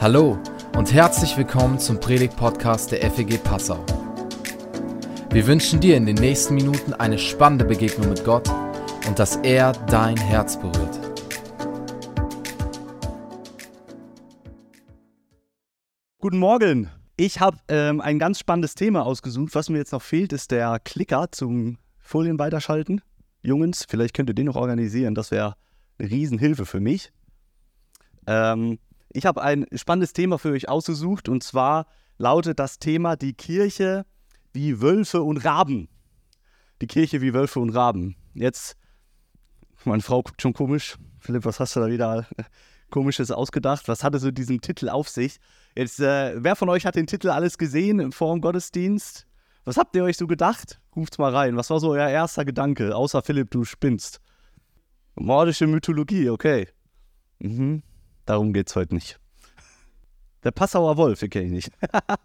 Hallo und herzlich willkommen zum Predigt-Podcast der FEG Passau. Wir wünschen dir in den nächsten Minuten eine spannende Begegnung mit Gott und dass er dein Herz berührt. Guten Morgen. Ich habe ähm, ein ganz spannendes Thema ausgesucht. Was mir jetzt noch fehlt, ist der Klicker zum Folien weiterschalten. Jungs, vielleicht könnt ihr den noch organisieren. Das wäre eine Riesenhilfe für mich. Ähm, ich habe ein spannendes Thema für euch ausgesucht und zwar lautet das Thema die Kirche wie Wölfe und Raben. Die Kirche wie Wölfe und Raben. Jetzt, meine Frau guckt schon komisch. Philipp, was hast du da wieder komisches ausgedacht? Was hatte so diesen Titel auf sich? Jetzt, äh, wer von euch hat den Titel alles gesehen vor dem Gottesdienst? Was habt ihr euch so gedacht? Ruft's mal rein. Was war so euer erster Gedanke? Außer Philipp, du spinnst. Mordische Mythologie, okay. Mhm. Darum geht's heute nicht. Der Passauer Wolf, den kenne ich nicht.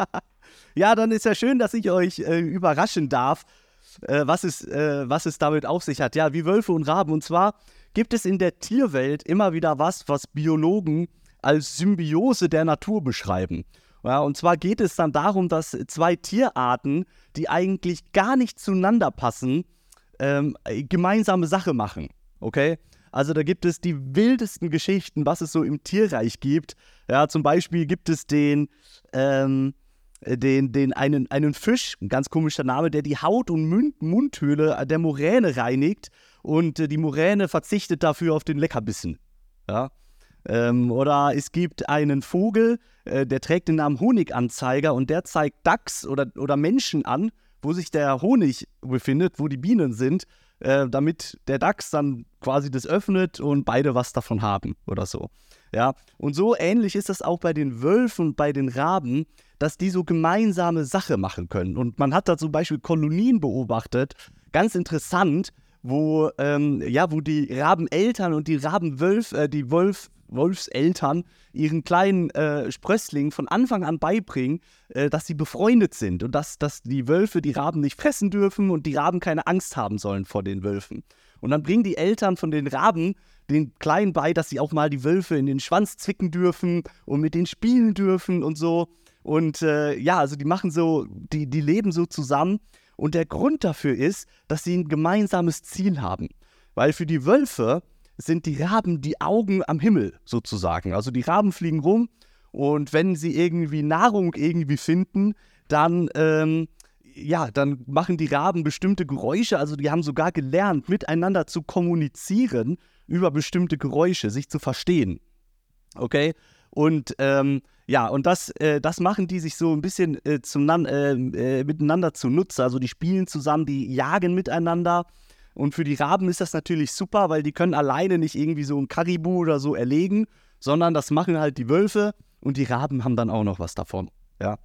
ja, dann ist ja schön, dass ich euch äh, überraschen darf, äh, was, es, äh, was es damit auf sich hat. Ja, wie Wölfe und Raben. Und zwar gibt es in der Tierwelt immer wieder was, was Biologen als Symbiose der Natur beschreiben. Ja, und zwar geht es dann darum, dass zwei Tierarten, die eigentlich gar nicht zueinander passen, ähm, gemeinsame Sache machen. Okay? Also da gibt es die wildesten Geschichten, was es so im Tierreich gibt. Ja, zum Beispiel gibt es den, ähm, den, den einen, einen Fisch, ein ganz komischer Name, der die Haut- und Mund Mundhöhle der Moräne reinigt und äh, die Moräne verzichtet dafür auf den Leckerbissen. Ja. Ähm, oder es gibt einen Vogel, äh, der trägt den Namen Honiganzeiger und der zeigt Dachs oder, oder Menschen an, wo sich der Honig befindet, wo die Bienen sind äh, damit der DAX dann quasi das öffnet und beide was davon haben oder so. Ja, und so ähnlich ist das auch bei den Wölfen und bei den Raben, dass die so gemeinsame Sache machen können. Und man hat da zum Beispiel Kolonien beobachtet, ganz interessant, wo, ähm, ja, wo die Rabeneltern und die Rabenwölf, äh, die Wolf, Wolfseltern ihren kleinen äh, Sprösslingen von Anfang an beibringen, äh, dass sie befreundet sind und dass, dass die Wölfe die Raben nicht fressen dürfen und die Raben keine Angst haben sollen vor den Wölfen. Und dann bringen die Eltern von den Raben den Kleinen bei, dass sie auch mal die Wölfe in den Schwanz zwicken dürfen und mit denen spielen dürfen und so. Und äh, ja, also die machen so, die, die leben so zusammen. Und der Grund dafür ist, dass sie ein gemeinsames Ziel haben. Weil für die Wölfe sind die Raben die Augen am Himmel sozusagen. Also die Raben fliegen rum und wenn sie irgendwie Nahrung irgendwie finden, dann ähm, ja, dann machen die Raben bestimmte Geräusche. Also die haben sogar gelernt, miteinander zu kommunizieren über bestimmte Geräusche, sich zu verstehen. Okay? Und ähm, ja, und das, äh, das machen die sich so ein bisschen äh, zum, äh, äh, miteinander zunutze. Also die spielen zusammen, die jagen miteinander und für die Raben ist das natürlich super, weil die können alleine nicht irgendwie so ein Karibu oder so erlegen, sondern das machen halt die Wölfe und die Raben haben dann auch noch was davon. Ja.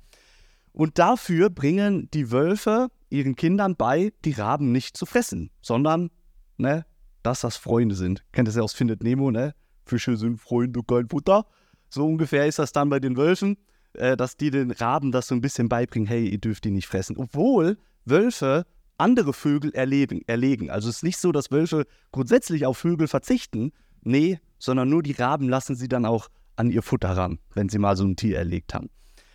Und dafür bringen die Wölfe ihren Kindern bei, die Raben nicht zu fressen, sondern, ne, dass das Freunde sind. Kennt ihr ja aus Findet Nemo, ne? Fische sind Freunde, kein Futter. So ungefähr ist das dann bei den Wölfen, äh, dass die den Raben das so ein bisschen beibringen, hey, ihr dürft die nicht fressen. Obwohl Wölfe andere Vögel erleben, erlegen. Also es ist nicht so, dass Wölfe grundsätzlich auf Vögel verzichten. Nee, sondern nur die Raben lassen sie dann auch an ihr Futter ran, wenn sie mal so ein Tier erlegt haben.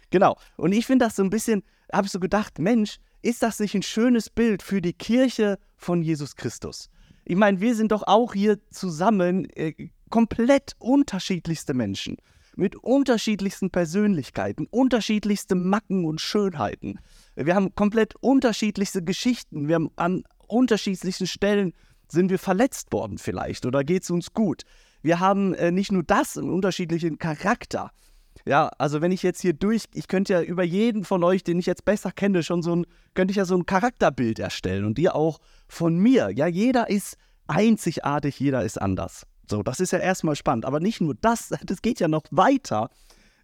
Genau. Und ich finde das so ein bisschen, habe ich so gedacht, Mensch, ist das nicht ein schönes Bild für die Kirche von Jesus Christus? Ich meine, wir sind doch auch hier zusammen äh, komplett unterschiedlichste Menschen mit unterschiedlichsten Persönlichkeiten, unterschiedlichste Macken und Schönheiten. Wir haben komplett unterschiedlichste Geschichten. Wir haben an unterschiedlichsten Stellen sind wir verletzt worden vielleicht oder geht es uns gut. Wir haben äh, nicht nur das, einen unterschiedlichen Charakter. Ja, also wenn ich jetzt hier durch, ich könnte ja über jeden von euch, den ich jetzt besser kenne, schon so ein, könnte ich ja so ein Charakterbild erstellen und ihr auch von mir. Ja, jeder ist einzigartig, jeder ist anders. So, das ist ja erstmal spannend. Aber nicht nur das, das geht ja noch weiter.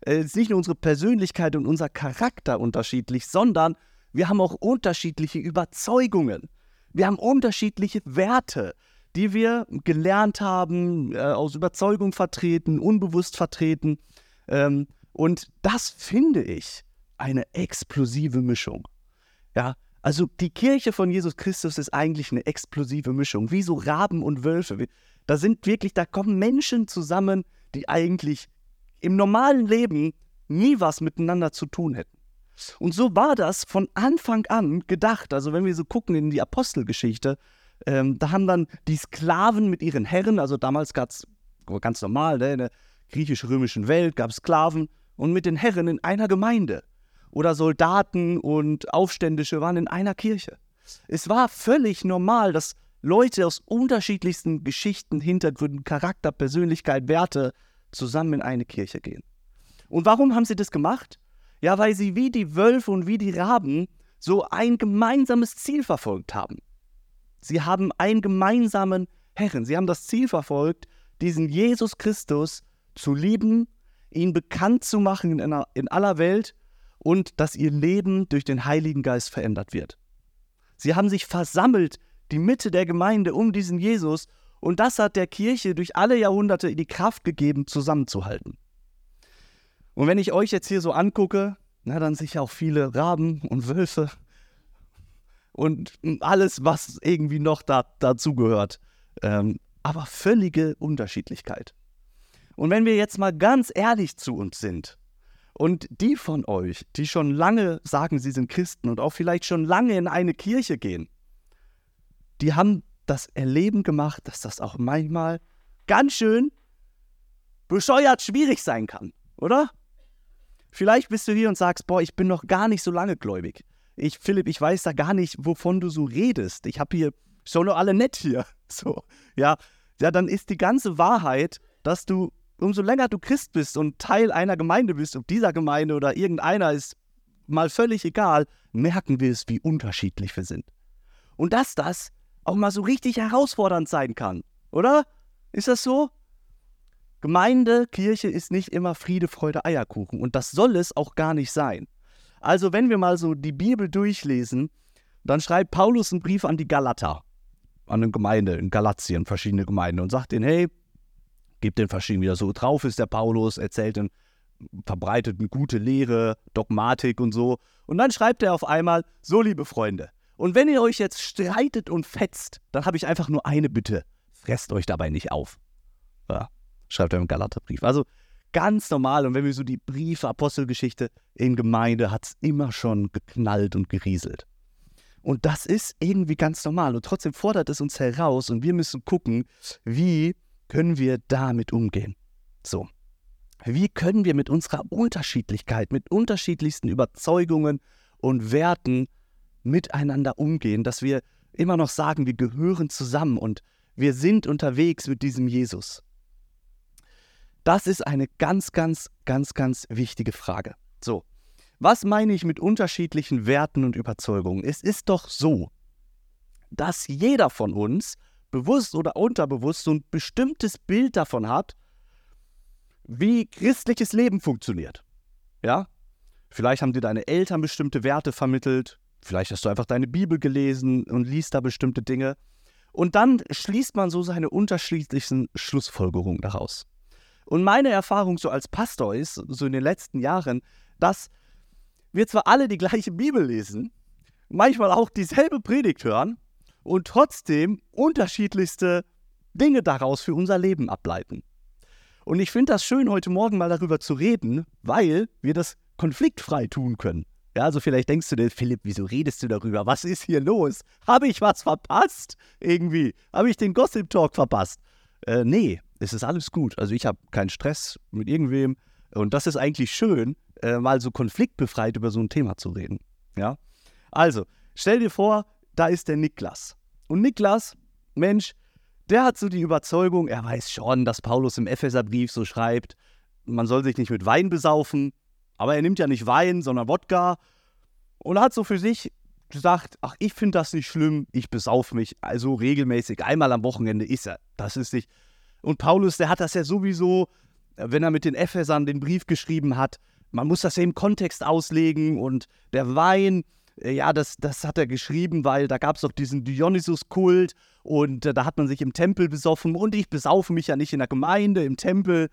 Es ist nicht nur unsere Persönlichkeit und unser Charakter unterschiedlich, sondern wir haben auch unterschiedliche Überzeugungen. Wir haben unterschiedliche Werte, die wir gelernt haben, äh, aus Überzeugung vertreten, unbewusst vertreten. Ähm, und das finde ich eine explosive Mischung. Ja, also die Kirche von Jesus Christus ist eigentlich eine explosive Mischung, wie so Raben und Wölfe. Da sind wirklich, da kommen Menschen zusammen, die eigentlich im normalen Leben nie was miteinander zu tun hätten. Und so war das von Anfang an gedacht. Also wenn wir so gucken in die Apostelgeschichte, ähm, da haben dann die Sklaven mit ihren Herren, also damals gab es ganz normal, ne, in der griechisch-römischen Welt gab es Sklaven und mit den Herren in einer Gemeinde. Oder Soldaten und Aufständische waren in einer Kirche. Es war völlig normal, dass Leute aus unterschiedlichsten Geschichten, Hintergründen, Charakter, Persönlichkeit, Werte zusammen in eine Kirche gehen. Und warum haben sie das gemacht? Ja, weil sie wie die Wölfe und wie die Raben so ein gemeinsames Ziel verfolgt haben. Sie haben einen gemeinsamen Herren. Sie haben das Ziel verfolgt, diesen Jesus Christus zu lieben, ihn bekannt zu machen in, in aller Welt und dass ihr Leben durch den Heiligen Geist verändert wird. Sie haben sich versammelt, die Mitte der Gemeinde um diesen Jesus, und das hat der Kirche durch alle Jahrhunderte die Kraft gegeben, zusammenzuhalten. Und wenn ich euch jetzt hier so angucke, na, dann sicher auch viele Raben und Wölfe und alles, was irgendwie noch da, dazugehört. Ähm, aber völlige Unterschiedlichkeit. Und wenn wir jetzt mal ganz ehrlich zu uns sind, und die von euch, die schon lange sagen, sie sind Christen und auch vielleicht schon lange in eine Kirche gehen, die haben das Erleben gemacht, dass das auch manchmal ganz schön bescheuert schwierig sein kann, oder? Vielleicht bist du hier und sagst, boah, ich bin noch gar nicht so lange gläubig. Ich, Philipp, ich weiß da gar nicht, wovon du so redest. Ich habe hier schon noch alle nett hier. So, ja. Ja, dann ist die ganze Wahrheit, dass du, umso länger du Christ bist und Teil einer Gemeinde bist, ob dieser Gemeinde oder irgendeiner ist mal völlig egal, merken wir es, wie unterschiedlich wir sind. Und dass das auch mal so richtig herausfordernd sein kann, oder? Ist das so? Gemeinde, Kirche ist nicht immer Friede, Freude, Eierkuchen. Und das soll es auch gar nicht sein. Also, wenn wir mal so die Bibel durchlesen, dann schreibt Paulus einen Brief an die Galater, an eine Gemeinde in Galatien, verschiedene Gemeinden, und sagt denen: Hey, gebt den verschiedenen wieder so drauf ist der Paulus, erzählt den, verbreitet eine gute Lehre, Dogmatik und so. Und dann schreibt er auf einmal: So, liebe Freunde, und wenn ihr euch jetzt streitet und fetzt, dann habe ich einfach nur eine Bitte: Fresst euch dabei nicht auf. Ja schreibt er im Galaterbrief. Also ganz normal. Und wenn wir so die Briefe, Apostelgeschichte in Gemeinde, hat es immer schon geknallt und gerieselt. Und das ist irgendwie ganz normal. Und trotzdem fordert es uns heraus und wir müssen gucken, wie können wir damit umgehen. So. Wie können wir mit unserer Unterschiedlichkeit, mit unterschiedlichsten Überzeugungen und Werten miteinander umgehen, dass wir immer noch sagen, wir gehören zusammen und wir sind unterwegs mit diesem Jesus. Das ist eine ganz, ganz, ganz, ganz wichtige Frage. So, was meine ich mit unterschiedlichen Werten und Überzeugungen? Es ist doch so, dass jeder von uns, bewusst oder unterbewusst, so ein bestimmtes Bild davon hat, wie christliches Leben funktioniert. Ja? Vielleicht haben dir deine Eltern bestimmte Werte vermittelt, vielleicht hast du einfach deine Bibel gelesen und liest da bestimmte Dinge. Und dann schließt man so seine unterschiedlichen Schlussfolgerungen daraus. Und meine Erfahrung so als Pastor ist, so in den letzten Jahren, dass wir zwar alle die gleiche Bibel lesen, manchmal auch dieselbe Predigt hören und trotzdem unterschiedlichste Dinge daraus für unser Leben ableiten. Und ich finde das schön, heute Morgen mal darüber zu reden, weil wir das konfliktfrei tun können. Ja, also vielleicht denkst du dir, Philipp, wieso redest du darüber? Was ist hier los? Habe ich was verpasst? Irgendwie. Habe ich den Gossip Talk verpasst? Äh, nee, es ist alles gut. Also ich habe keinen Stress mit irgendwem. Und das ist eigentlich schön, äh, mal so konfliktbefreit über so ein Thema zu reden. Ja? Also, stell dir vor, da ist der Niklas. Und Niklas, Mensch, der hat so die Überzeugung, er weiß schon, dass Paulus im Epheserbrief so schreibt, man soll sich nicht mit Wein besaufen, aber er nimmt ja nicht Wein, sondern Wodka. Und hat so für sich gesagt, ach, ich finde das nicht schlimm, ich besaufe mich also regelmäßig, einmal am Wochenende ist er. Das ist nicht, und Paulus, der hat das ja sowieso, wenn er mit den Ephesern den Brief geschrieben hat, man muss das ja im Kontext auslegen und der Wein, äh, ja, das, das hat er geschrieben, weil da gab es doch diesen Dionysus-Kult und äh, da hat man sich im Tempel besoffen und ich besaufe mich ja nicht in der Gemeinde, im Tempel.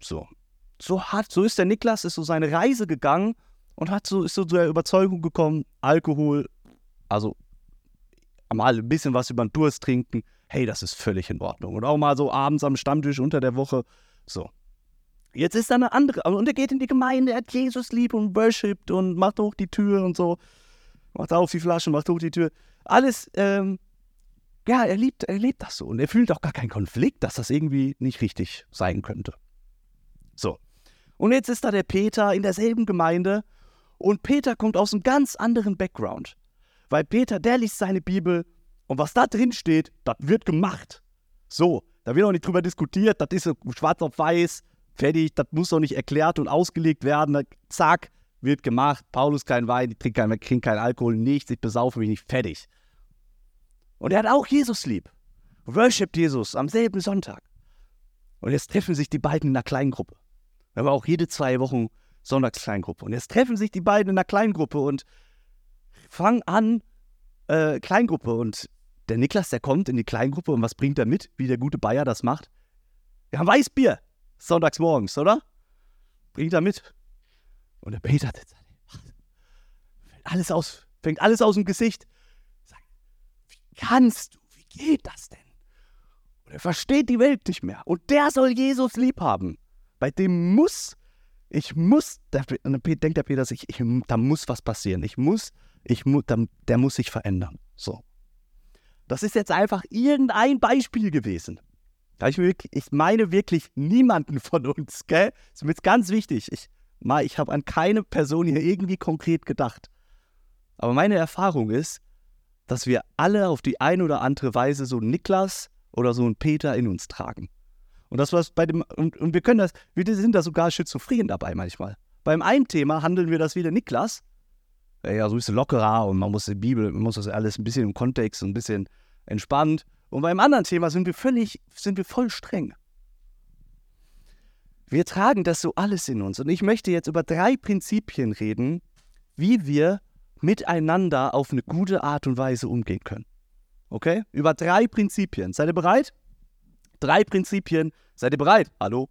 So. So hat, so ist der Niklas, ist so seine Reise gegangen und hat so, ist so zur Überzeugung gekommen, Alkohol, also mal ein bisschen was über den Durst trinken, hey, das ist völlig in Ordnung. Und auch mal so abends am Stammtisch unter der Woche. So. Jetzt ist da eine andere, und er geht in die Gemeinde, er hat Jesus lieb und worshipt und macht hoch die Tür und so. Macht auf die Flasche, macht hoch die Tür. Alles, ähm, ja, er liebt, er lebt das so. Und er fühlt auch gar keinen Konflikt, dass das irgendwie nicht richtig sein könnte. So. Und jetzt ist da der Peter in derselben Gemeinde und Peter kommt aus einem ganz anderen Background. Weil Peter, der liest seine Bibel und was da drin steht, das wird gemacht. So, da wird auch nicht drüber diskutiert, das ist schwarz auf weiß, fertig, das muss auch nicht erklärt und ausgelegt werden. Zack, wird gemacht. Paulus kein Wein, ich trinke kein, trinke kein Alkohol, nichts, ich besaufe mich nicht, fertig. Und er hat auch Jesus lieb. Worshipt Jesus am selben Sonntag. Und jetzt treffen sich die beiden in einer kleinen Gruppe. Wir haben auch jede zwei Wochen Sonntagskleingruppe. Und jetzt treffen sich die beiden in einer Kleingruppe und fangen an, äh, Kleingruppe. Und der Niklas, der kommt in die Kleingruppe und was bringt er mit, wie der gute Bayer das macht? Wir haben Weißbier, sonntags morgens, oder? Bringt er mit. Und der Peter fängt alles aus, fängt alles aus dem Gesicht. Sagt, wie kannst du, wie geht das denn? Und er versteht die Welt nicht mehr. Und der soll Jesus lieb haben. Bei dem muss, ich muss, der, denkt der Peter sich, ich, da muss was passieren. Ich muss, ich muss, der muss sich verändern. So. Das ist jetzt einfach irgendein Beispiel gewesen. Ich, ich meine wirklich niemanden von uns, gell? Das ist mir jetzt ganz wichtig. Ich, ich habe an keine Person hier irgendwie konkret gedacht. Aber meine Erfahrung ist, dass wir alle auf die eine oder andere Weise so einen Niklas oder so einen Peter in uns tragen. Und das was bei dem und, und wir können das, wir sind da sogar schizophren dabei manchmal. Beim einen Thema handeln wir das wie der Niklas, ja, so ist es lockerer und man muss die Bibel, man muss das alles ein bisschen im Kontext, ein bisschen entspannt. Und beim anderen Thema sind wir völlig, sind wir voll streng. Wir tragen das so alles in uns. Und ich möchte jetzt über drei Prinzipien reden, wie wir miteinander auf eine gute Art und Weise umgehen können. Okay? Über drei Prinzipien. Seid ihr bereit? Drei Prinzipien. Seid ihr bereit? Hallo?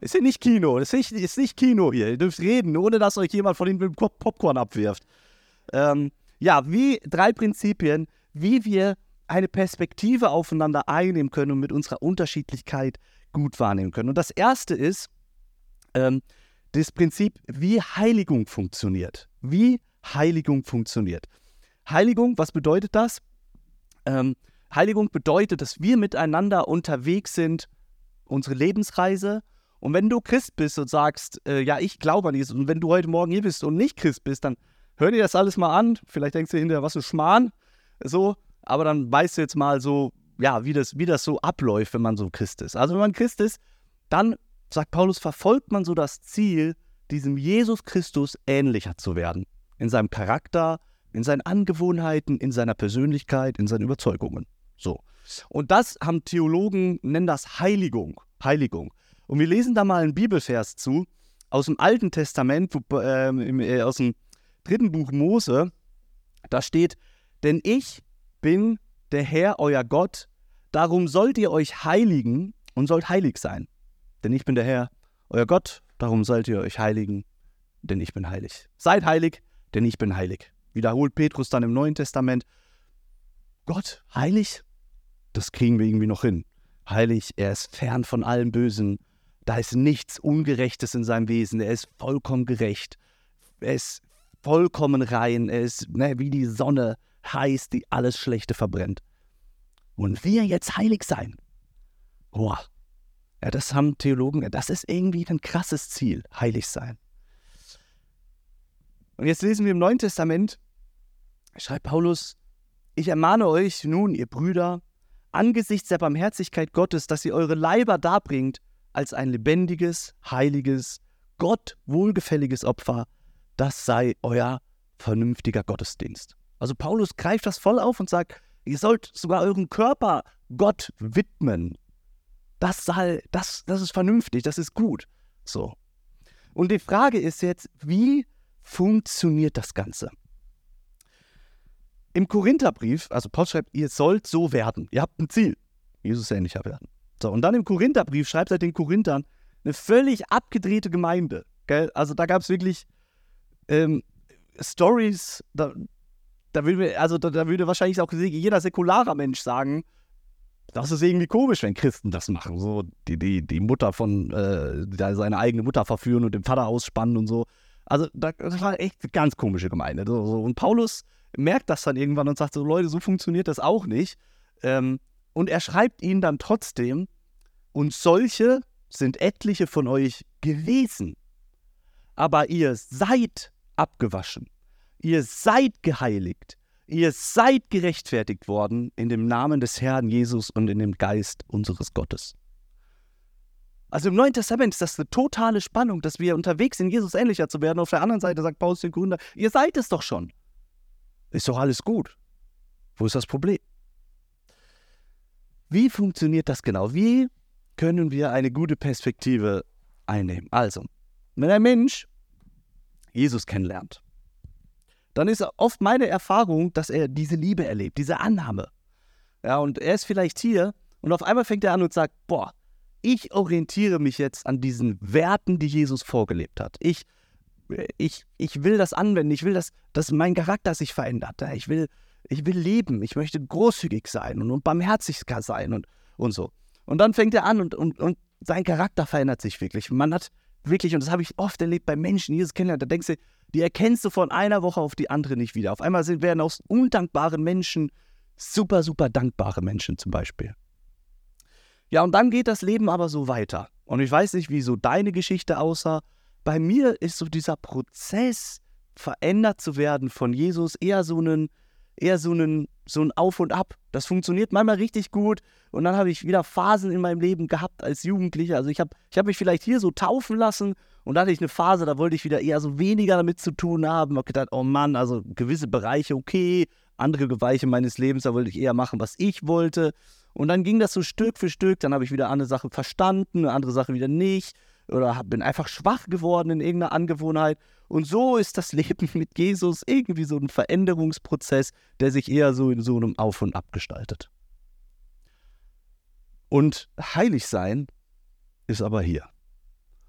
Ist hier nicht Kino. Ist nicht, ist nicht Kino hier. Ihr dürft reden, ohne dass euch jemand von den Popcorn abwirft. Ähm, ja, wie drei Prinzipien, wie wir eine Perspektive aufeinander einnehmen können und mit unserer Unterschiedlichkeit gut wahrnehmen können. Und das erste ist ähm, das Prinzip, wie Heiligung funktioniert. Wie Heiligung funktioniert. Heiligung, was bedeutet das? Ähm, Heiligung bedeutet, dass wir miteinander unterwegs sind, unsere Lebensreise. Und wenn du Christ bist und sagst, äh, ja, ich glaube an Jesus, und wenn du heute Morgen hier bist und nicht Christ bist, dann hör dir das alles mal an. Vielleicht denkst du hinterher, was für Schmarrn. So, aber dann weißt du jetzt mal so, ja, wie das, wie das so abläuft, wenn man so Christ ist. Also wenn man Christ ist, dann, sagt Paulus, verfolgt man so das Ziel, diesem Jesus Christus ähnlicher zu werden. In seinem Charakter, in seinen Angewohnheiten, in seiner Persönlichkeit, in seinen Überzeugungen. So. Und das haben Theologen, nennen das Heiligung. Heiligung. Und wir lesen da mal einen Bibelvers zu, aus dem Alten Testament, äh, äh, aus dem dritten Buch Mose. Da steht, denn ich bin der Herr, euer Gott, darum sollt ihr euch heiligen und sollt heilig sein. Denn ich bin der Herr, euer Gott, darum sollt ihr euch heiligen, denn ich bin heilig. Seid heilig, denn ich bin heilig. Wiederholt Petrus dann im Neuen Testament. Gott, heilig? Das kriegen wir irgendwie noch hin. Heilig, er ist fern von allem Bösen. Da ist nichts Ungerechtes in seinem Wesen. Er ist vollkommen gerecht. Er ist vollkommen rein. Er ist ne, wie die Sonne heiß, die alles Schlechte verbrennt. Und wir jetzt heilig sein. Boah. Ja, das haben Theologen, das ist irgendwie ein krasses Ziel, heilig sein. Und jetzt lesen wir im Neuen Testament, schreibt Paulus, ich ermahne euch nun, ihr Brüder, angesichts der Barmherzigkeit Gottes, dass ihr eure Leiber darbringt als ein lebendiges, heiliges, Gott wohlgefälliges Opfer, das sei euer vernünftiger Gottesdienst. Also Paulus greift das voll auf und sagt, ihr sollt sogar euren Körper Gott widmen. Das, sei, das, das ist vernünftig, das ist gut. So. Und die Frage ist jetzt, wie funktioniert das Ganze? Im Korintherbrief, also Paul schreibt, ihr sollt so werden. Ihr habt ein Ziel. Jesus ähnlicher werden. So, und dann im Korintherbrief schreibt er den Korinthern eine völlig abgedrehte Gemeinde. Gell? Also da gab es wirklich ähm, Stories, da, da würde, also da, da, würde wahrscheinlich auch jeder säkularer Mensch sagen, das ist irgendwie komisch, wenn Christen das machen. So die, die, die Mutter von, äh, seine eigene Mutter verführen und den Vater ausspannen und so. Also das war echt eine ganz komische Gemeinde. So, so. Und Paulus merkt das dann irgendwann und sagt so, Leute, so funktioniert das auch nicht. Ähm, und er schreibt ihnen dann trotzdem, und solche sind etliche von euch gewesen. Aber ihr seid abgewaschen. Ihr seid geheiligt. Ihr seid gerechtfertigt worden in dem Namen des Herrn Jesus und in dem Geist unseres Gottes. Also im Neuen Testament ist das eine totale Spannung, dass wir unterwegs sind, Jesus ähnlicher zu werden. Auf der anderen Seite sagt Paulus den Gründer, ihr seid es doch schon. Ist doch alles gut. Wo ist das Problem? Wie funktioniert das genau? Wie können wir eine gute Perspektive einnehmen? Also, wenn ein Mensch Jesus kennenlernt, dann ist oft meine Erfahrung, dass er diese Liebe erlebt, diese Annahme. Ja, und er ist vielleicht hier und auf einmal fängt er an und sagt, boah, ich orientiere mich jetzt an diesen Werten, die Jesus vorgelebt hat. Ich, ich, ich will das anwenden, ich will, dass, dass mein Charakter sich verändert. Ich will, ich will leben, ich möchte großzügig sein und, und barmherzig sein und, und so. Und dann fängt er an und, und, und sein Charakter verändert sich wirklich. Man hat wirklich, und das habe ich oft erlebt bei Menschen, die Jesus kennenlernt, da denkst du, die erkennst du von einer Woche auf die andere nicht wieder. Auf einmal sind, werden aus undankbaren Menschen super, super dankbare Menschen zum Beispiel. Ja, und dann geht das Leben aber so weiter. Und ich weiß nicht, wie so deine Geschichte aussah. Bei mir ist so dieser Prozess, verändert zu werden von Jesus, eher so ein, eher so ein, so ein Auf und Ab. Das funktioniert manchmal richtig gut. Und dann habe ich wieder Phasen in meinem Leben gehabt als Jugendlicher. Also ich habe ich hab mich vielleicht hier so taufen lassen und da hatte ich eine Phase, da wollte ich wieder eher so weniger damit zu tun haben. Habe gedacht, oh Mann, also gewisse Bereiche okay, andere Bereiche meines Lebens, da wollte ich eher machen, was ich wollte. Und dann ging das so Stück für Stück. Dann habe ich wieder eine Sache verstanden, eine andere Sache wieder nicht. Oder bin einfach schwach geworden in irgendeiner Angewohnheit. Und so ist das Leben mit Jesus irgendwie so ein Veränderungsprozess, der sich eher so in so einem Auf und Ab gestaltet. Und heilig sein ist aber hier.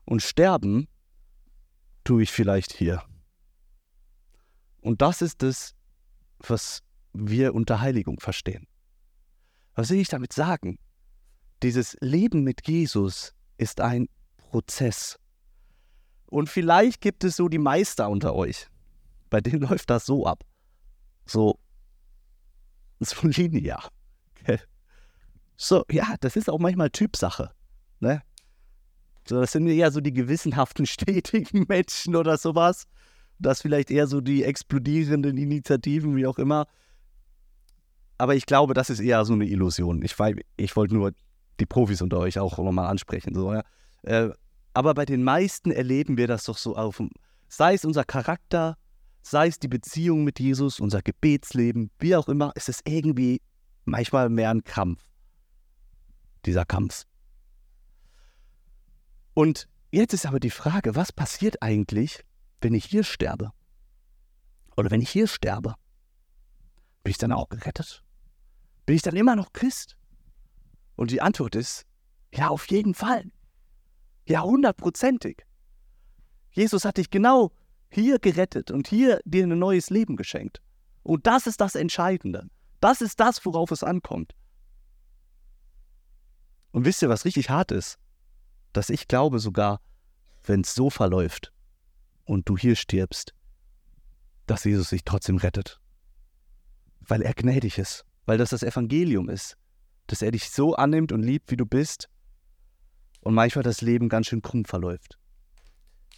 Und sterben tue ich vielleicht hier. Und das ist es, was wir unter Heiligung verstehen. Was will ich damit sagen? Dieses Leben mit Jesus ist ein Prozess. Und vielleicht gibt es so die Meister unter euch. Bei denen läuft das so ab. So, so linear. So, ja, das ist auch manchmal Typsache. Ne? So, das sind eher so die gewissenhaften, stetigen Menschen oder sowas. Das vielleicht eher so die explodierenden Initiativen, wie auch immer. Aber ich glaube, das ist eher so eine Illusion. Ich, ich wollte nur die Profis unter euch auch nochmal ansprechen. So, ja. Äh, aber bei den meisten erleben wir das doch so auf, sei es unser Charakter, sei es die Beziehung mit Jesus, unser Gebetsleben, wie auch immer, ist es irgendwie manchmal mehr ein Kampf. Dieser Kampf. Und jetzt ist aber die Frage, was passiert eigentlich, wenn ich hier sterbe? Oder wenn ich hier sterbe? Bin ich dann auch gerettet? Bin ich dann immer noch Christ? Und die Antwort ist, ja, auf jeden Fall. Ja, hundertprozentig. Jesus hat dich genau hier gerettet und hier dir ein neues Leben geschenkt. Und das ist das Entscheidende. Das ist das, worauf es ankommt. Und wisst ihr, was richtig hart ist? dass ich glaube sogar, wenn es so verläuft und du hier stirbst, dass Jesus sich trotzdem rettet. Weil er gnädig ist, weil das das Evangelium ist, dass er dich so annimmt und liebt, wie du bist und manchmal das Leben ganz schön krumm verläuft.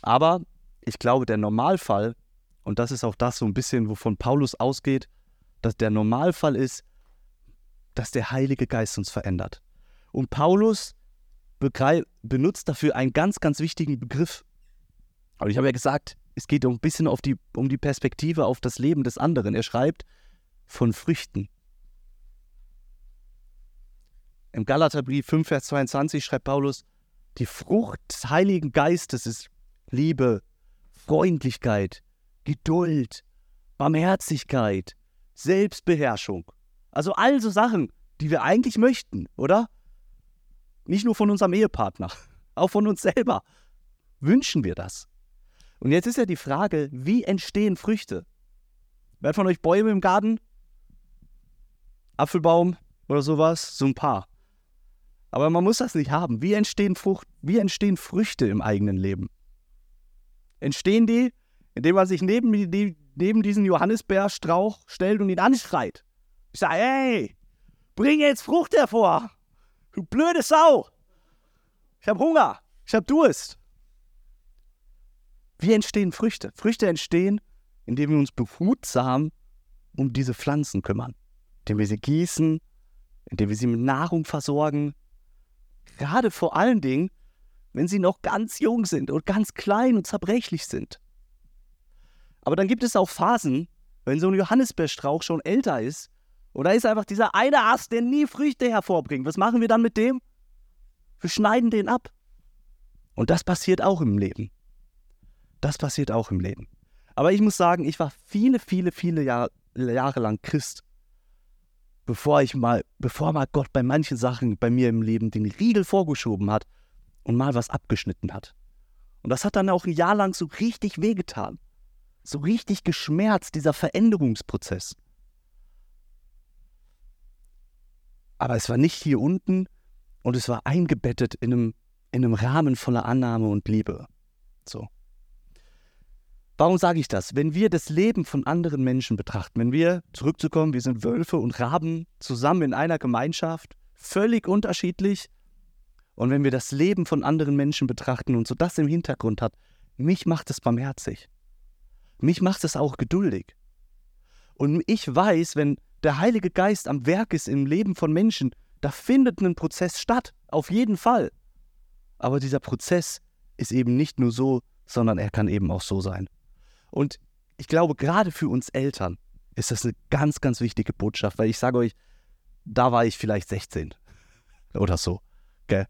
Aber ich glaube, der Normalfall, und das ist auch das so ein bisschen, wovon Paulus ausgeht, dass der Normalfall ist, dass der Heilige Geist uns verändert. Und Paulus benutzt dafür einen ganz, ganz wichtigen Begriff. Aber ich habe ja gesagt, es geht ein bisschen die, um die Perspektive auf das Leben des anderen. Er schreibt von Früchten. Im Galaterbrief 5, Vers 22 schreibt Paulus, die Frucht des Heiligen Geistes ist Liebe, Freundlichkeit, Geduld, Barmherzigkeit, Selbstbeherrschung. Also all so Sachen, die wir eigentlich möchten, oder? Nicht nur von unserem Ehepartner, auch von uns selber. Wünschen wir das? Und jetzt ist ja die Frage, wie entstehen Früchte? Wer von euch Bäume im Garten? Apfelbaum, oder sowas, so ein paar. Aber man muss das nicht haben. Wie entstehen, Frucht, wie entstehen Früchte im eigenen Leben? Entstehen die, indem man sich neben, die, neben diesen Johannisbeerstrauch stellt und ihn anschreit. Ich sage, hey, bring jetzt Frucht hervor. Du blöde Sau. Ich habe Hunger. Ich habe Durst. Wie entstehen Früchte? Früchte entstehen, indem wir uns behutsam um diese Pflanzen kümmern. Indem wir sie gießen, indem wir sie mit Nahrung versorgen. Gerade vor allen Dingen, wenn sie noch ganz jung sind und ganz klein und zerbrechlich sind. Aber dann gibt es auch Phasen, wenn so ein Johannisbeerstrauch schon älter ist und da ist einfach dieser eine Ast, der nie Früchte hervorbringt. Was machen wir dann mit dem? Wir schneiden den ab. Und das passiert auch im Leben. Das passiert auch im Leben. Aber ich muss sagen, ich war viele, viele, viele Jahr, Jahre lang Christ, bevor ich mal, bevor mal Gott bei manchen Sachen bei mir im Leben den Riegel vorgeschoben hat und mal was abgeschnitten hat. Und das hat dann auch ein Jahr lang so richtig wehgetan. So richtig geschmerzt, dieser Veränderungsprozess. Aber es war nicht hier unten und es war eingebettet in einem, in einem Rahmen voller Annahme und Liebe. So. Warum sage ich das? Wenn wir das Leben von anderen Menschen betrachten, wenn wir zurückzukommen, wir sind Wölfe und Raben zusammen in einer Gemeinschaft, völlig unterschiedlich, und wenn wir das Leben von anderen Menschen betrachten und so das im Hintergrund hat, mich macht es barmherzig. Mich macht es auch geduldig. Und ich weiß, wenn der Heilige Geist am Werk ist im Leben von Menschen, da findet ein Prozess statt, auf jeden Fall. Aber dieser Prozess ist eben nicht nur so, sondern er kann eben auch so sein. Und ich glaube, gerade für uns Eltern ist das eine ganz, ganz wichtige Botschaft, weil ich sage euch, da war ich vielleicht 16 oder so. Gell?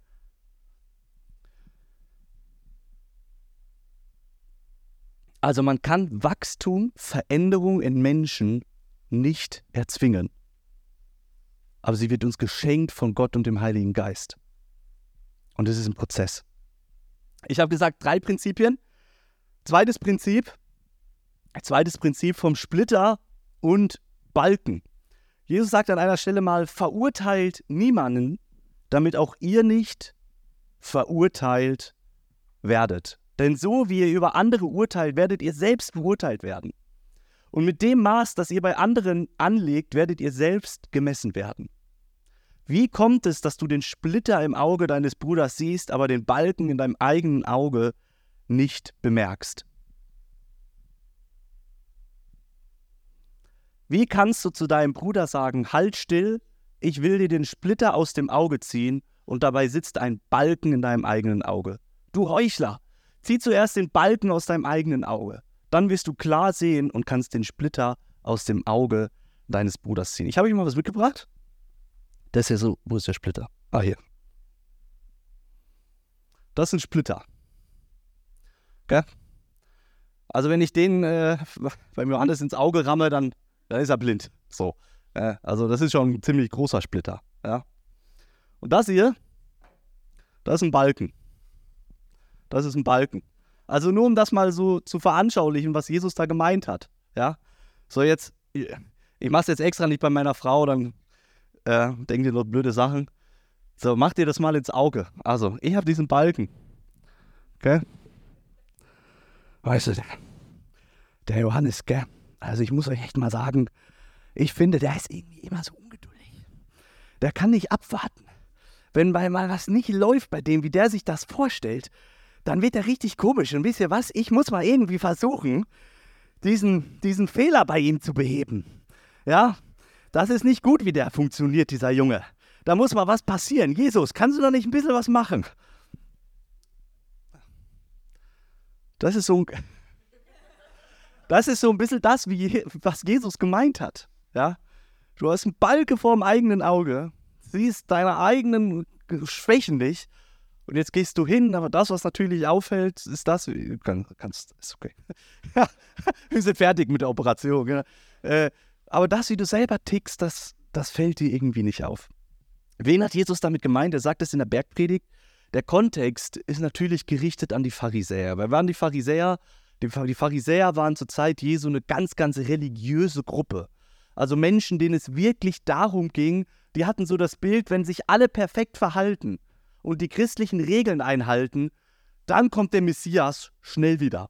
Also man kann Wachstum, Veränderung in Menschen nicht erzwingen. Aber sie wird uns geschenkt von Gott und dem Heiligen Geist. Und es ist ein Prozess. Ich habe gesagt, drei Prinzipien. Zweites Prinzip, zweites Prinzip vom Splitter und Balken. Jesus sagt an einer Stelle mal, verurteilt niemanden, damit auch ihr nicht verurteilt werdet. Denn so wie ihr über andere urteilt, werdet ihr selbst beurteilt werden. Und mit dem Maß, das ihr bei anderen anlegt, werdet ihr selbst gemessen werden. Wie kommt es, dass du den Splitter im Auge deines Bruders siehst, aber den Balken in deinem eigenen Auge nicht bemerkst? Wie kannst du zu deinem Bruder sagen, halt still, ich will dir den Splitter aus dem Auge ziehen, und dabei sitzt ein Balken in deinem eigenen Auge? Du Heuchler, zieh zuerst den Balken aus deinem eigenen Auge. Dann wirst du klar sehen und kannst den Splitter aus dem Auge deines Bruders ziehen. Ich habe euch mal was mitgebracht. Das ist ja so, wo ist der Splitter? Ah, hier. Das ein Splitter. Okay? Also wenn ich den äh, beim Johannes ins Auge ramme, dann, dann ist er blind. So. Äh, also das ist schon ein ziemlich großer Splitter. Ja? Und das hier, das ist ein Balken. Das ist ein Balken. Also nur um das mal so zu veranschaulichen, was Jesus da gemeint hat. Ja, so jetzt, ich mache es jetzt extra nicht bei meiner Frau, dann äh, denkt ihr noch blöde Sachen. So, macht ihr das mal ins Auge. Also, ich habe diesen Balken. Okay? Weißt du, der Johannes, gell? Also, ich muss euch echt mal sagen, ich finde, der ist irgendwie immer so ungeduldig. Der kann nicht abwarten. Wenn mal was nicht läuft bei dem, wie der sich das vorstellt, dann wird er richtig komisch. Und wisst ihr was? Ich muss mal irgendwie versuchen, diesen, diesen Fehler bei ihm zu beheben. Ja, das ist nicht gut, wie der funktioniert, dieser Junge. Da muss mal was passieren. Jesus, kannst du da nicht ein bisschen was machen? Das ist so ein, das ist so ein bisschen das, wie, was Jesus gemeint hat. Ja? Du hast einen Balke vor dem eigenen Auge, siehst deine eigenen Schwächen nicht und jetzt gehst du hin, aber das, was natürlich auffällt, ist das. Kann, kannst, ist okay. wir sind fertig mit der Operation. Ja. Äh, aber das, wie du selber tickst, das, das fällt dir irgendwie nicht auf. Wen hat Jesus damit gemeint? Er sagt es in der Bergpredigt. Der Kontext ist natürlich gerichtet an die Pharisäer. Wer waren die Pharisäer? Die Pharisäer waren zur Zeit Jesu eine ganz, ganz religiöse Gruppe. Also Menschen, denen es wirklich darum ging, die hatten so das Bild, wenn sich alle perfekt verhalten und die christlichen Regeln einhalten, dann kommt der Messias schnell wieder.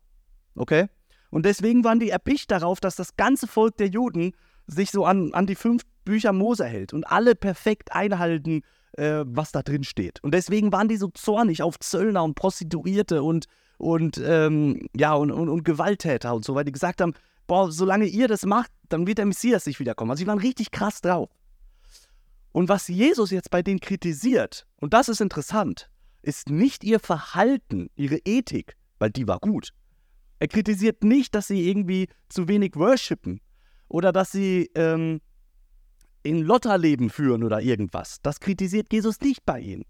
Okay? Und deswegen waren die erpicht darauf, dass das ganze Volk der Juden sich so an, an die fünf Bücher Mose hält und alle perfekt einhalten, äh, was da drin steht. Und deswegen waren die so zornig auf Zöllner und Prostituierte und, und, ähm, ja, und, und, und Gewalttäter und so, weil die gesagt haben, boah, solange ihr das macht, dann wird der Messias nicht wiederkommen. Also sie waren richtig krass drauf. Und was Jesus jetzt bei denen kritisiert, und das ist interessant, ist nicht ihr Verhalten, ihre Ethik, weil die war gut. Er kritisiert nicht, dass sie irgendwie zu wenig worshipen oder dass sie ähm, in Lotterleben führen oder irgendwas. Das kritisiert Jesus nicht bei ihnen,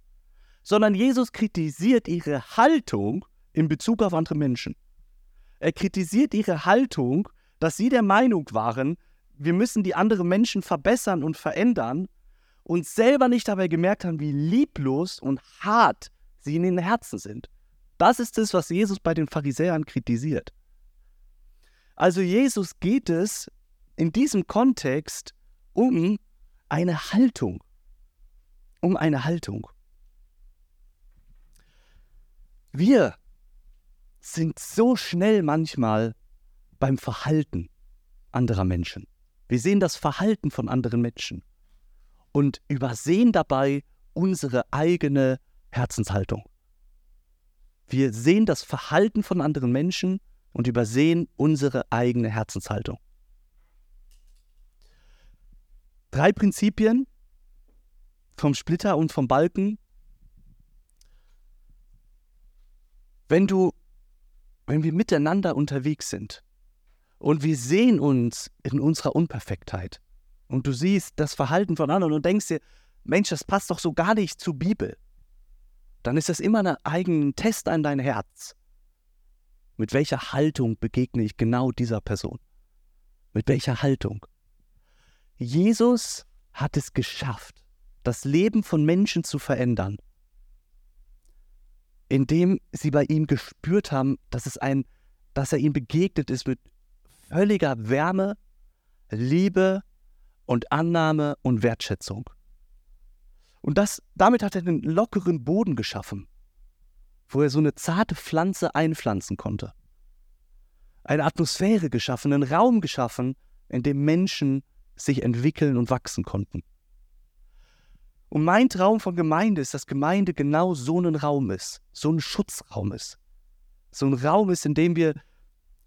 sondern Jesus kritisiert ihre Haltung in Bezug auf andere Menschen. Er kritisiert ihre Haltung, dass sie der Meinung waren, wir müssen die anderen Menschen verbessern und verändern und selber nicht dabei gemerkt haben, wie lieblos und hart sie in den Herzen sind. Das ist es, was Jesus bei den Pharisäern kritisiert. Also Jesus geht es in diesem Kontext um eine Haltung. Um eine Haltung. Wir sind so schnell manchmal beim Verhalten anderer Menschen. Wir sehen das Verhalten von anderen Menschen und übersehen dabei unsere eigene Herzenshaltung. Wir sehen das Verhalten von anderen Menschen und übersehen unsere eigene Herzenshaltung. Drei Prinzipien vom Splitter und vom Balken. Wenn du, wenn wir miteinander unterwegs sind und wir sehen uns in unserer Unperfektheit und du siehst das Verhalten von anderen und denkst dir, Mensch, das passt doch so gar nicht zur Bibel dann ist das immer ein eigenen Test an dein Herz. Mit welcher Haltung begegne ich genau dieser Person? Mit welcher Haltung? Jesus hat es geschafft, das Leben von Menschen zu verändern, indem sie bei ihm gespürt haben, dass, es ein, dass er ihnen begegnet ist mit völliger Wärme, Liebe und Annahme und Wertschätzung. Und das, damit hat er einen lockeren Boden geschaffen, wo er so eine zarte Pflanze einpflanzen konnte. Eine Atmosphäre geschaffen, einen Raum geschaffen, in dem Menschen sich entwickeln und wachsen konnten. Und mein Traum von Gemeinde ist, dass Gemeinde genau so ein Raum ist, so ein Schutzraum ist. So ein Raum ist, in dem wir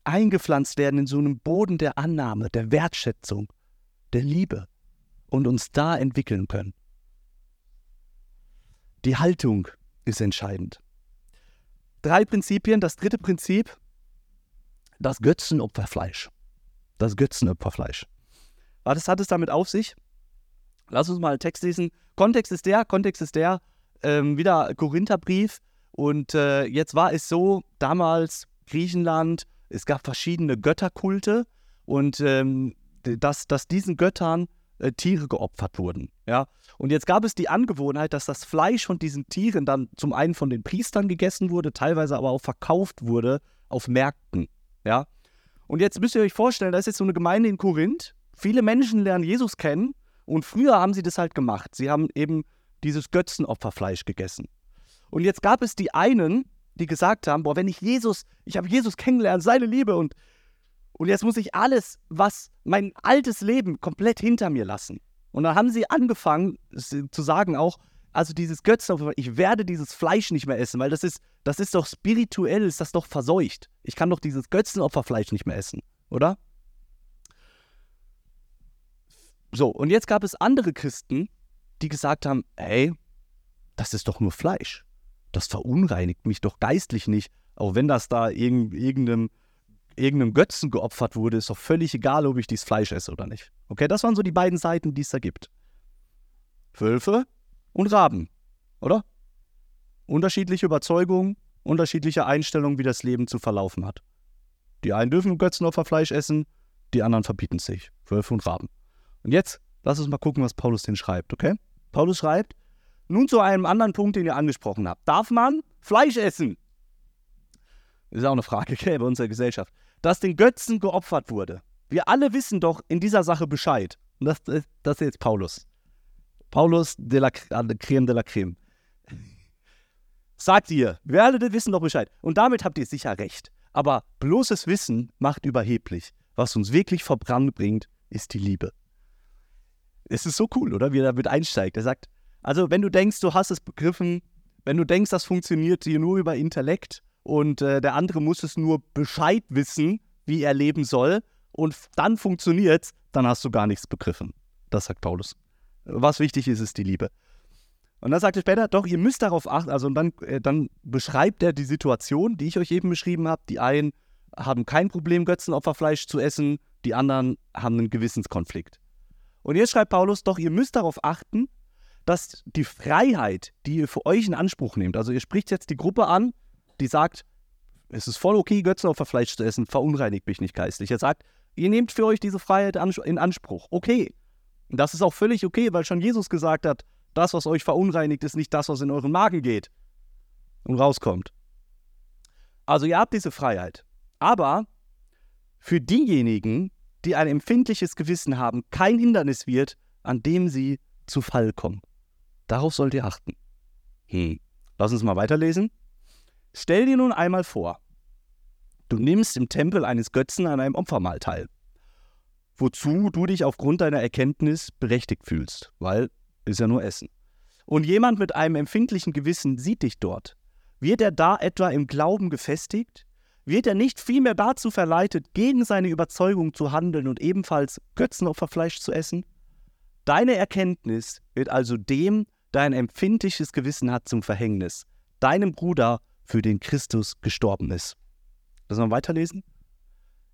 eingepflanzt werden in so einem Boden der Annahme, der Wertschätzung, der Liebe und uns da entwickeln können. Die Haltung ist entscheidend. Drei Prinzipien. Das dritte Prinzip, das Götzenopferfleisch. Das Götzenopferfleisch. Was hat es damit auf sich? Lass uns mal einen Text lesen. Kontext ist der, Kontext ist der, ähm, wieder Korintherbrief. Und äh, jetzt war es so, damals Griechenland, es gab verschiedene Götterkulte und ähm, dass, dass diesen Göttern äh, Tiere geopfert wurden. Ja? Und jetzt gab es die Angewohnheit, dass das Fleisch von diesen Tieren dann zum einen von den Priestern gegessen wurde, teilweise aber auch verkauft wurde auf Märkten. Ja? Und jetzt müsst ihr euch vorstellen, da ist jetzt so eine Gemeinde in Korinth. Viele Menschen lernen Jesus kennen und früher haben sie das halt gemacht. Sie haben eben dieses Götzenopferfleisch gegessen. Und jetzt gab es die einen, die gesagt haben, boah, wenn ich Jesus, ich habe Jesus kennengelernt, seine Liebe und und jetzt muss ich alles, was mein altes Leben komplett hinter mir lassen. Und dann haben sie angefangen zu sagen auch, also dieses Götzenopfer, ich werde dieses Fleisch nicht mehr essen, weil das ist, das ist doch spirituell, ist das doch verseucht. Ich kann doch dieses Götzenopferfleisch nicht mehr essen, oder? So, und jetzt gab es andere Christen, die gesagt haben, hey, das ist doch nur Fleisch. Das verunreinigt mich doch geistlich nicht, auch wenn das da irgendeinem irgendeinem Götzen geopfert wurde, ist doch völlig egal, ob ich dieses Fleisch esse oder nicht. Okay, das waren so die beiden Seiten, die es da gibt. Wölfe und Raben, oder? Unterschiedliche Überzeugungen, unterschiedliche Einstellungen, wie das Leben zu verlaufen hat. Die einen dürfen Götzenopferfleisch essen, die anderen verbieten sich. Wölfe und Raben. Und jetzt lass uns mal gucken, was Paulus denn schreibt, okay? Paulus schreibt, nun zu einem anderen Punkt, den ihr angesprochen habt. Darf man Fleisch essen? ist auch eine Frage okay, bei unserer Gesellschaft, dass den Götzen geopfert wurde. Wir alle wissen doch in dieser Sache Bescheid. Und das, das ist jetzt Paulus. Paulus de la Creme de la Creme. Sagt ihr, wir alle wissen doch Bescheid. Und damit habt ihr sicher recht. Aber bloßes Wissen macht überheblich. Was uns wirklich verbrannt bringt, ist die Liebe. Es ist so cool, oder? Wie er damit einsteigt. Er sagt, also wenn du denkst, du hast es begriffen, wenn du denkst, das funktioniert hier nur über Intellekt und äh, der andere muss es nur Bescheid wissen, wie er leben soll und dann funktioniert es, dann hast du gar nichts begriffen. Das sagt Paulus. Was wichtig ist, ist die Liebe. Und dann sagt er später, doch, ihr müsst darauf achten, also und dann, äh, dann beschreibt er die Situation, die ich euch eben beschrieben habe. Die einen haben kein Problem, Götzenopferfleisch zu essen, die anderen haben einen Gewissenskonflikt. Und jetzt schreibt Paulus, doch, ihr müsst darauf achten, dass die Freiheit, die ihr für euch in Anspruch nehmt, also ihr spricht jetzt die Gruppe an, die sagt, es ist voll okay, Götzenopferfleisch zu essen, verunreinigt mich nicht geistlich. Er sagt, ihr nehmt für euch diese Freiheit in Anspruch. Okay. Das ist auch völlig okay, weil schon Jesus gesagt hat, das, was euch verunreinigt, ist nicht das, was in euren Magen geht und rauskommt. Also ihr habt diese Freiheit. Aber für diejenigen, die ein empfindliches Gewissen haben, kein Hindernis wird, an dem sie zu Fall kommen. Darauf sollt ihr achten. Hm. Lass uns mal weiterlesen. Stell dir nun einmal vor, du nimmst im Tempel eines Götzen an einem Opfermahl teil, wozu du dich aufgrund deiner Erkenntnis berechtigt fühlst, weil ist ja nur Essen. Und jemand mit einem empfindlichen Gewissen sieht dich dort. Wird er da etwa im Glauben gefestigt? Wird er nicht vielmehr dazu verleitet, gegen seine Überzeugung zu handeln und ebenfalls Götzenopferfleisch zu essen? Deine Erkenntnis wird also dem, der ein empfindliches Gewissen hat, zum Verhängnis, deinem Bruder, für den Christus gestorben ist. Lass mal weiterlesen.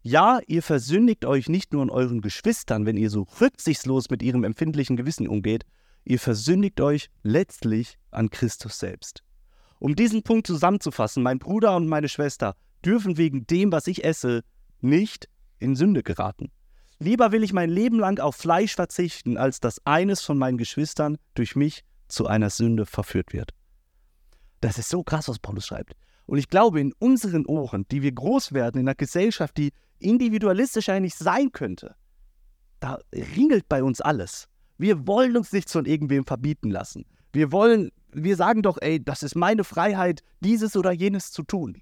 Ja, ihr versündigt euch nicht nur an euren Geschwistern, wenn ihr so rücksichtslos mit ihrem empfindlichen Gewissen umgeht, ihr versündigt euch letztlich an Christus selbst. Um diesen Punkt zusammenzufassen, mein Bruder und meine Schwester dürfen wegen dem, was ich esse, nicht in Sünde geraten. Lieber will ich mein Leben lang auf Fleisch verzichten, als dass eines von meinen Geschwistern durch mich zu einer Sünde verführt wird. Das ist so krass, was Paulus schreibt. Und ich glaube, in unseren Ohren, die wir groß werden, in einer Gesellschaft, die individualistisch eigentlich sein könnte, da ringelt bei uns alles. Wir wollen uns nichts von irgendwem verbieten lassen. Wir wollen, wir sagen doch, ey, das ist meine Freiheit, dieses oder jenes zu tun.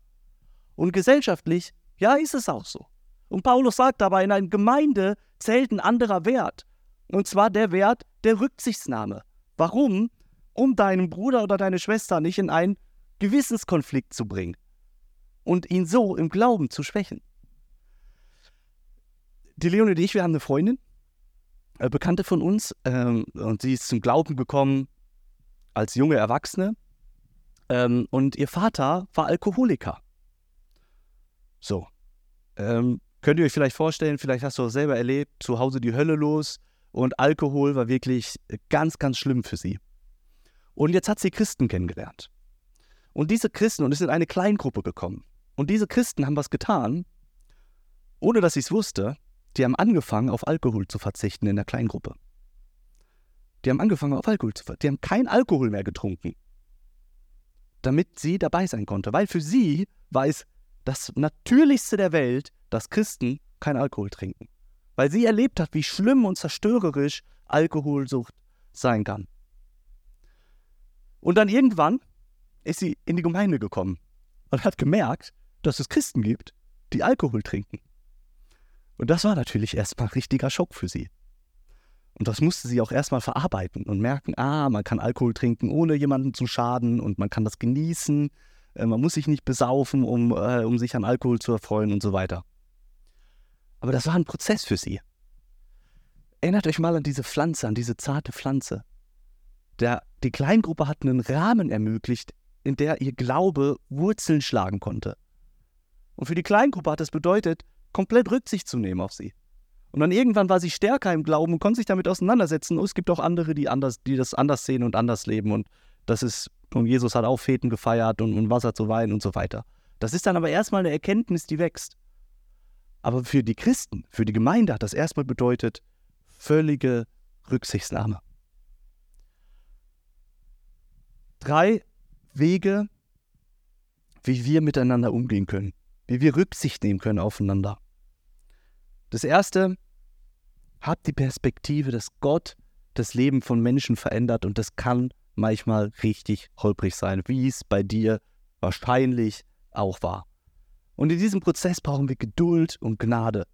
Und gesellschaftlich, ja, ist es auch so. Und Paulus sagt aber, in einer Gemeinde zählt ein anderer Wert. Und zwar der Wert der Rücksichtsnahme. Warum? Um deinen Bruder oder deine Schwester nicht in einen Gewissenskonflikt zu bringen und ihn so im Glauben zu schwächen. Die Leonie und ich, wir haben eine Freundin, äh, Bekannte von uns ähm, und sie ist zum Glauben gekommen als junge Erwachsene ähm, und ihr Vater war Alkoholiker. So. Ähm, könnt ihr euch vielleicht vorstellen, vielleicht hast du auch selber erlebt, zu Hause die Hölle los und Alkohol war wirklich ganz, ganz schlimm für sie. Und jetzt hat sie Christen kennengelernt. Und diese Christen, und es sind eine Kleingruppe gekommen. Und diese Christen haben was getan, ohne dass sie es wusste, die haben angefangen, auf Alkohol zu verzichten in der Kleingruppe. Die haben angefangen, auf Alkohol zu verzichten. Die haben kein Alkohol mehr getrunken, damit sie dabei sein konnte. Weil für sie war es das Natürlichste der Welt, dass Christen kein Alkohol trinken. Weil sie erlebt hat, wie schlimm und zerstörerisch Alkoholsucht sein kann. Und dann irgendwann ist sie in die Gemeinde gekommen und hat gemerkt, dass es Christen gibt, die Alkohol trinken. Und das war natürlich erstmal ein richtiger Schock für sie. Und das musste sie auch erstmal verarbeiten und merken, ah, man kann Alkohol trinken, ohne jemanden zu schaden und man kann das genießen. Äh, man muss sich nicht besaufen, um, äh, um sich an Alkohol zu erfreuen und so weiter. Aber das war ein Prozess für sie. Erinnert euch mal an diese Pflanze, an diese zarte Pflanze. Der, die Kleingruppe hat einen Rahmen ermöglicht, in der ihr Glaube Wurzeln schlagen konnte. Und für die Kleingruppe hat das bedeutet, komplett Rücksicht zu nehmen auf sie. Und dann irgendwann war sie stärker im Glauben und konnte sich damit auseinandersetzen. Oh, es gibt auch andere, die, anders, die das anders sehen und anders leben. Und das ist, und Jesus hat auch Feten gefeiert und, und Wasser zu weinen und so weiter. Das ist dann aber erstmal eine Erkenntnis, die wächst. Aber für die Christen, für die Gemeinde hat das erstmal bedeutet völlige Rücksichtsnahme. Drei Wege, wie wir miteinander umgehen können, wie wir Rücksicht nehmen können aufeinander. Das erste, habt die Perspektive, dass Gott das Leben von Menschen verändert und das kann manchmal richtig holprig sein, wie es bei dir wahrscheinlich auch war. Und in diesem Prozess brauchen wir Geduld und Gnade.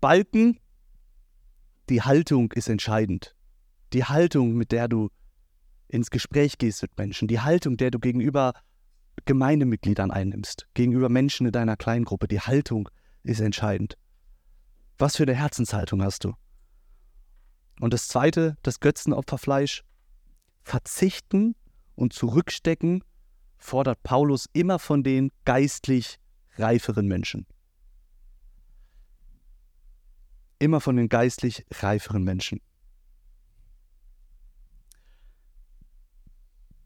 Balken, die Haltung ist entscheidend. Die Haltung, mit der du ins Gespräch gehst mit Menschen, die Haltung, der du gegenüber Gemeindemitgliedern einnimmst, gegenüber Menschen in deiner Kleingruppe, die Haltung ist entscheidend. Was für eine Herzenshaltung hast du? Und das zweite, das Götzenopferfleisch. Verzichten und zurückstecken fordert Paulus immer von den geistlich reiferen Menschen. Immer von den geistlich reiferen Menschen.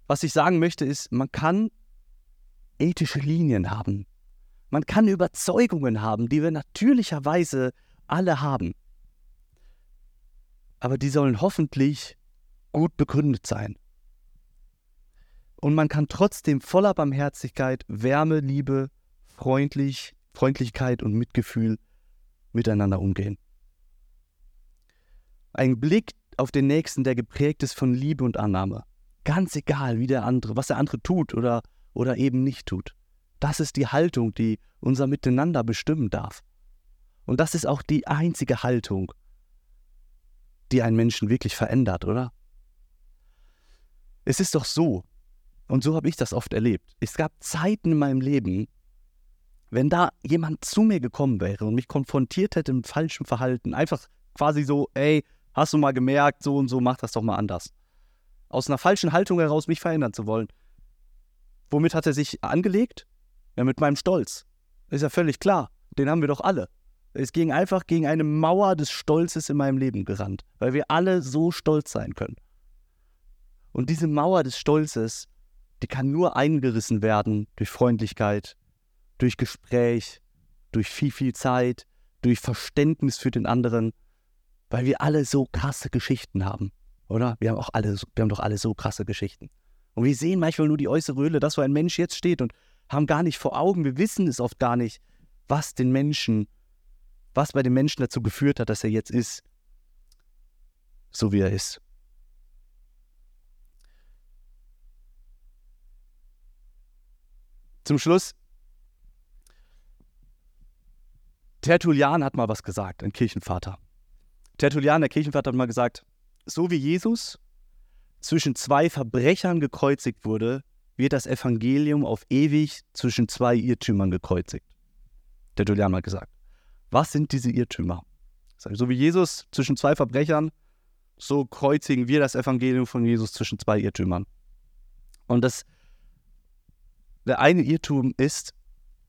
Was ich sagen möchte ist, man kann ethische Linien haben. Man kann Überzeugungen haben, die wir natürlicherweise alle haben aber die sollen hoffentlich gut begründet sein. Und man kann trotzdem voller Barmherzigkeit, Wärme, Liebe, freundlich, Freundlichkeit und Mitgefühl miteinander umgehen. Ein Blick auf den Nächsten, der geprägt ist von Liebe und Annahme. Ganz egal, wie der andere, was der andere tut oder, oder eben nicht tut. Das ist die Haltung, die unser Miteinander bestimmen darf. Und das ist auch die einzige Haltung, die einen Menschen wirklich verändert, oder? Es ist doch so, und so habe ich das oft erlebt. Es gab Zeiten in meinem Leben, wenn da jemand zu mir gekommen wäre und mich konfrontiert hätte mit falschem Verhalten, einfach quasi so, ey, hast du mal gemerkt, so und so, mach das doch mal anders. Aus einer falschen Haltung heraus mich verändern zu wollen. Womit hat er sich angelegt? Ja, mit meinem Stolz. Ist ja völlig klar. Den haben wir doch alle. Es ging einfach gegen eine Mauer des Stolzes in meinem Leben gerannt, weil wir alle so stolz sein können. Und diese Mauer des Stolzes, die kann nur eingerissen werden durch Freundlichkeit, durch Gespräch, durch viel, viel Zeit, durch Verständnis für den anderen, weil wir alle so krasse Geschichten haben, oder? Wir haben auch alle, wir haben doch alle so krasse Geschichten. Und wir sehen manchmal nur die äußere Höhle, das, wo ein Mensch jetzt steht und haben gar nicht vor Augen, wir wissen es oft gar nicht, was den Menschen was bei dem Menschen dazu geführt hat, dass er jetzt ist, so wie er ist. Zum Schluss, Tertullian hat mal was gesagt, ein Kirchenvater. Tertullian, der Kirchenvater, hat mal gesagt, so wie Jesus zwischen zwei Verbrechern gekreuzigt wurde, wird das Evangelium auf ewig zwischen zwei Irrtümern gekreuzigt. Tertullian hat gesagt. Was sind diese Irrtümer? So wie Jesus zwischen zwei Verbrechern, so kreuzigen wir das Evangelium von Jesus zwischen zwei Irrtümern. Und das, der eine Irrtum ist,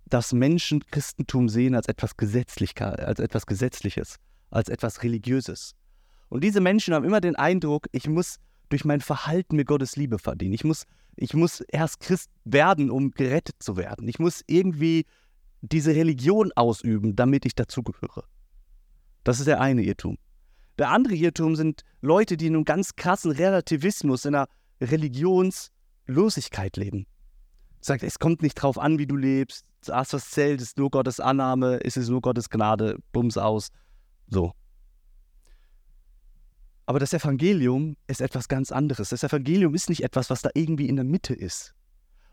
dass Menschen Christentum sehen als etwas Gesetzlicher, als etwas Gesetzliches, als etwas Religiöses. Und diese Menschen haben immer den Eindruck, ich muss durch mein Verhalten mir Gottes Liebe verdienen. Ich muss, ich muss erst Christ werden, um gerettet zu werden. Ich muss irgendwie diese Religion ausüben, damit ich dazugehöre. Das ist der eine Irrtum. Der andere Irrtum sind Leute, die in einem ganz krassen Relativismus, in einer Religionslosigkeit leben. Sagt, es kommt nicht drauf an, wie du lebst. Das, was zählt, ist nur Gottes Annahme, ist es nur Gottes Gnade, bums aus. So. Aber das Evangelium ist etwas ganz anderes. Das Evangelium ist nicht etwas, was da irgendwie in der Mitte ist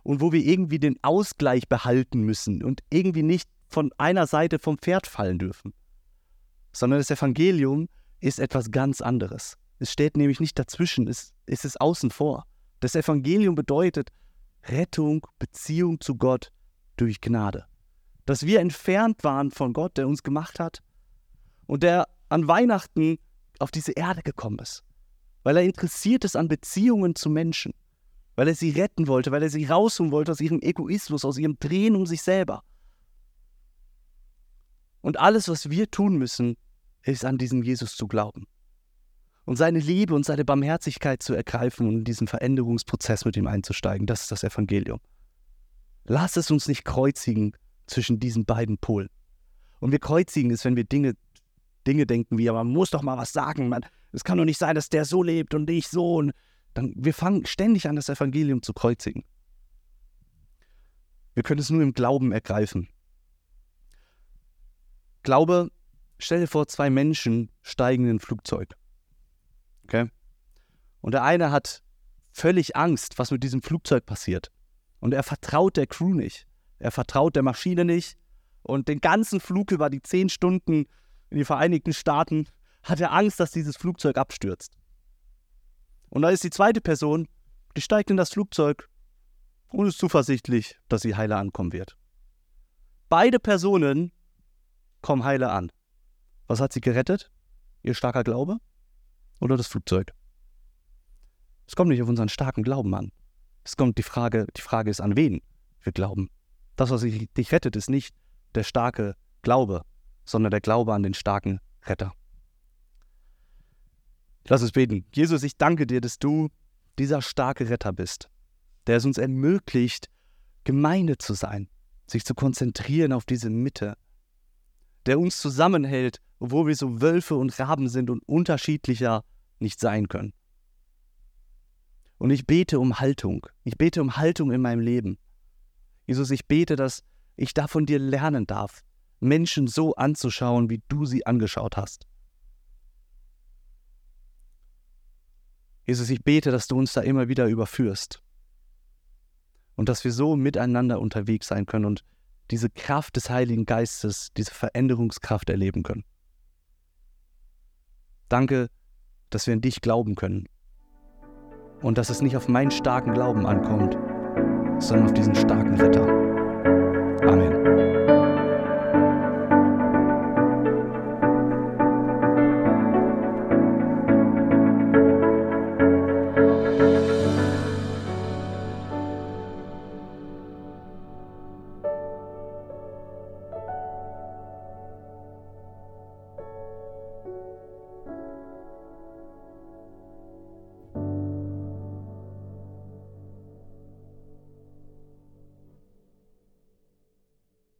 und wo wir irgendwie den Ausgleich behalten müssen und irgendwie nicht von einer Seite vom Pferd fallen dürfen. Sondern das Evangelium ist etwas ganz anderes. Es steht nämlich nicht dazwischen, es, es ist außen vor. Das Evangelium bedeutet Rettung, Beziehung zu Gott durch Gnade. Dass wir entfernt waren von Gott, der uns gemacht hat und der an Weihnachten auf diese Erde gekommen ist, weil er interessiert ist an Beziehungen zu Menschen weil er sie retten wollte, weil er sie rausholen wollte aus ihrem Egoismus, aus ihrem Drehen um sich selber. Und alles, was wir tun müssen, ist an diesen Jesus zu glauben und seine Liebe und seine Barmherzigkeit zu ergreifen und in diesen Veränderungsprozess mit ihm einzusteigen. Das ist das Evangelium. Lass es uns nicht kreuzigen zwischen diesen beiden Polen. Und wir kreuzigen es, wenn wir Dinge, Dinge denken wie, man muss doch mal was sagen. es kann doch nicht sein, dass der so lebt und ich so. Und dann wir fangen ständig an, das Evangelium zu kreuzigen. Wir können es nur im Glauben ergreifen. Glaube Stell dir vor, zwei Menschen steigen in ein Flugzeug. Okay? Und der eine hat völlig Angst, was mit diesem Flugzeug passiert. Und er vertraut der Crew nicht. Er vertraut der Maschine nicht. Und den ganzen Flug über die zehn Stunden in die Vereinigten Staaten hat er Angst, dass dieses Flugzeug abstürzt. Und da ist die zweite Person, die steigt in das Flugzeug und ist zuversichtlich, dass sie heile ankommen wird. Beide Personen kommen heile an. Was hat sie gerettet? Ihr starker Glaube oder das Flugzeug? Es kommt nicht auf unseren starken Glauben an. Es kommt die Frage, die Frage ist, an wen wir glauben. Das, was dich rettet, ist nicht der starke Glaube, sondern der Glaube an den starken Retter. Lass uns beten. Jesus, ich danke dir, dass du dieser starke Retter bist, der es uns ermöglicht, Gemeinde zu sein, sich zu konzentrieren auf diese Mitte, der uns zusammenhält, obwohl wir so Wölfe und Raben sind und unterschiedlicher nicht sein können. Und ich bete um Haltung. Ich bete um Haltung in meinem Leben. Jesus, ich bete, dass ich da von dir lernen darf, Menschen so anzuschauen, wie du sie angeschaut hast. Jesus, ich bete, dass du uns da immer wieder überführst und dass wir so miteinander unterwegs sein können und diese Kraft des Heiligen Geistes, diese Veränderungskraft erleben können. Danke, dass wir in dich glauben können und dass es nicht auf meinen starken Glauben ankommt, sondern auf diesen starken Retter.